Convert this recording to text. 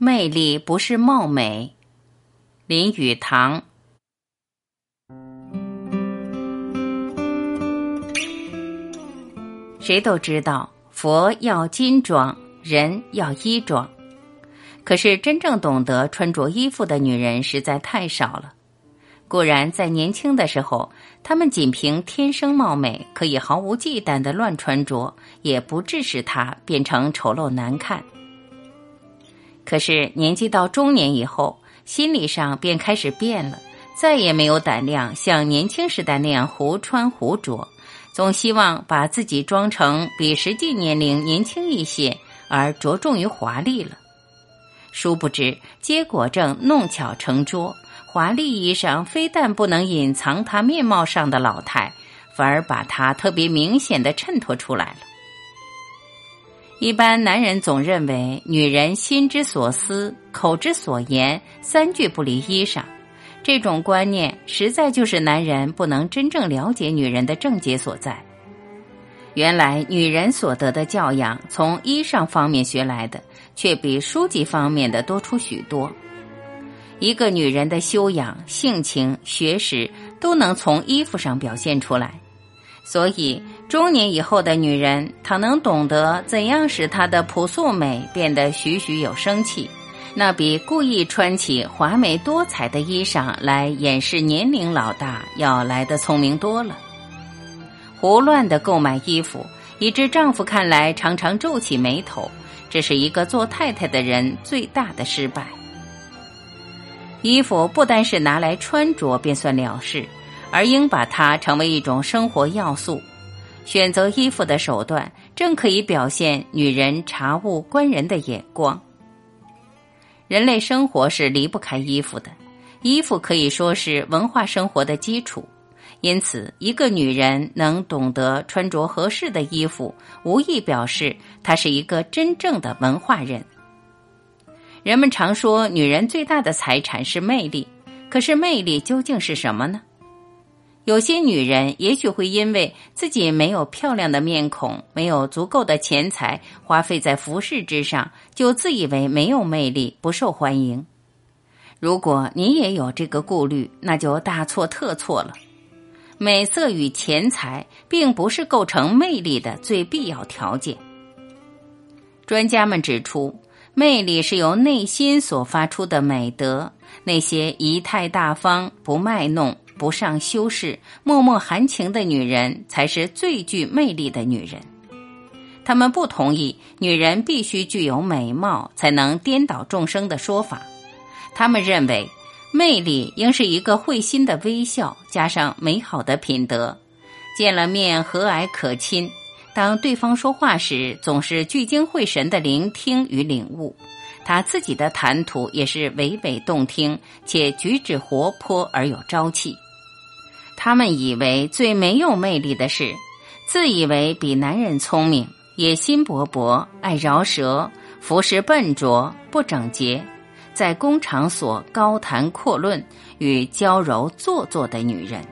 魅力不是貌美。林语堂。谁都知道，佛要金装，人要衣装。可是真正懂得穿着衣服的女人实在太少了。固然在年轻的时候，她们仅凭天生貌美，可以毫无忌惮的乱穿着，也不致使她变成丑陋难看。可是年纪到中年以后，心理上便开始变了，再也没有胆量像年轻时代那样胡穿胡着，总希望把自己装成比实际年龄年轻一些，而着重于华丽了。殊不知，结果正弄巧成拙。华丽衣裳非但不能隐藏他面貌上的老态，反而把他特别明显的衬托出来了。一般男人总认为女人心之所思、口之所言三句不离衣裳，这种观念实在就是男人不能真正了解女人的症结所在。原来女人所得的教养，从衣裳方面学来的，却比书籍方面的多出许多。一个女人的修养、性情、学识，都能从衣服上表现出来。所以，中年以后的女人，倘能懂得怎样使她的朴素美变得栩栩有生气，那比故意穿起华美多彩的衣裳来掩饰年龄老大，要来得聪明多了。胡乱的购买衣服，以致丈夫看来常常皱起眉头，这是一个做太太的人最大的失败。衣服不单是拿来穿着便算了事，而应把它成为一种生活要素。选择衣服的手段，正可以表现女人察物观人的眼光。人类生活是离不开衣服的，衣服可以说是文化生活的基础。因此，一个女人能懂得穿着合适的衣服，无意表示她是一个真正的文化人。人们常说，女人最大的财产是魅力。可是，魅力究竟是什么呢？有些女人也许会因为自己没有漂亮的面孔，没有足够的钱财花费在服饰之上，就自以为没有魅力，不受欢迎。如果你也有这个顾虑，那就大错特错了。美色与钱财并不是构成魅力的最必要条件。专家们指出。魅力是由内心所发出的美德。那些仪态大方、不卖弄、不上修饰、默默含情的女人，才是最具魅力的女人。他们不同意女人必须具有美貌才能颠倒众生的说法。他们认为，魅力应是一个会心的微笑，加上美好的品德，见了面和蔼可亲。当对方说话时，总是聚精会神的聆听与领悟，他自己的谈吐也是娓娓动听，且举止活泼而有朝气。他们以为最没有魅力的是，自以为比男人聪明，野心勃勃，爱饶舌，服饰笨拙不整洁，在公场所高谈阔论与娇柔做作的女人。